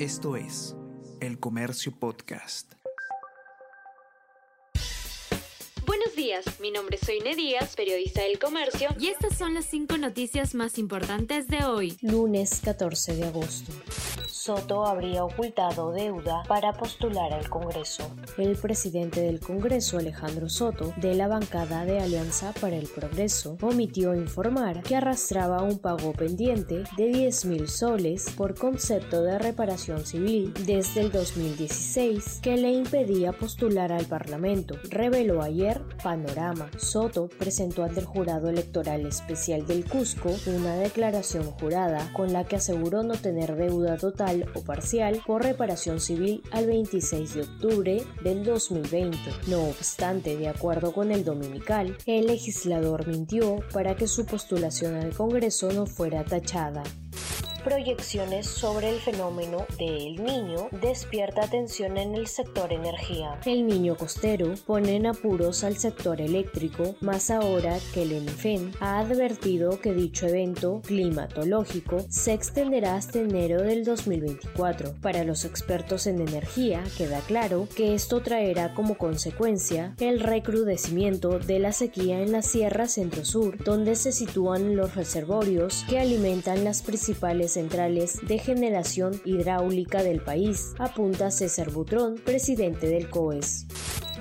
Esto es El Comercio Podcast. Buenos días, mi nombre es Soine Díaz, periodista del Comercio, y estas son las cinco noticias más importantes de hoy, lunes 14 de agosto. Soto habría ocultado deuda para postular al Congreso. El presidente del Congreso, Alejandro Soto, de la bancada de Alianza para el Progreso, omitió informar que arrastraba un pago pendiente de 10 mil soles por concepto de reparación civil desde el 2016 que le impedía postular al Parlamento, reveló ayer Panorama. Soto presentó ante el jurado electoral especial del Cusco una declaración jurada con la que aseguró no tener deuda total o parcial por reparación civil al 26 de octubre del 2020. No obstante, de acuerdo con el dominical, el legislador mintió para que su postulación al Congreso no fuera tachada proyecciones sobre el fenómeno del Niño despierta atención en el sector energía. El Niño costero pone en apuros al sector eléctrico, más ahora que el ENFEN ha advertido que dicho evento climatológico se extenderá hasta enero del 2024. Para los expertos en energía, queda claro que esto traerá como consecuencia el recrudecimiento de la sequía en la Sierra Centro-Sur, donde se sitúan los reservorios que alimentan las principales centrales de generación hidráulica del país, apunta César Butrón, presidente del COES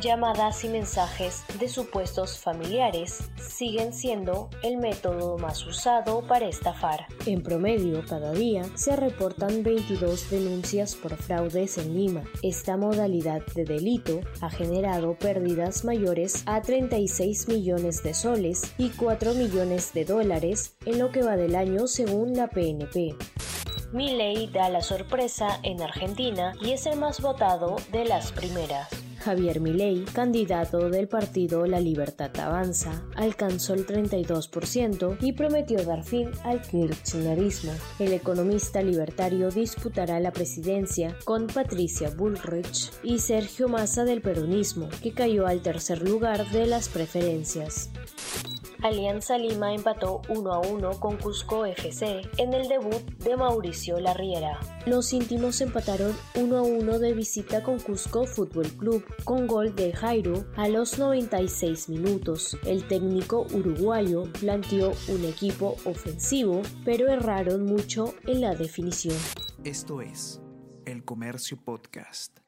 llamadas y mensajes de supuestos familiares siguen siendo el método más usado para estafar. En promedio, cada día se reportan 22 denuncias por fraudes en Lima. Esta modalidad de delito ha generado pérdidas mayores a 36 millones de soles y 4 millones de dólares en lo que va del año según la PNP. Milei da la sorpresa en Argentina y es el más votado de las primeras. Javier Milei, candidato del partido La Libertad Avanza, alcanzó el 32% y prometió dar fin al kirchnerismo. El economista libertario disputará la presidencia con Patricia Bullrich y Sergio Massa del peronismo, que cayó al tercer lugar de las preferencias. Alianza Lima empató 1 a 1 con Cusco FC en el debut de Mauricio Larriera. Los íntimos empataron 1 a 1 de visita con Cusco Fútbol Club con gol de Jairo a los 96 minutos. El técnico uruguayo planteó un equipo ofensivo, pero erraron mucho en la definición. Esto es El Comercio Podcast.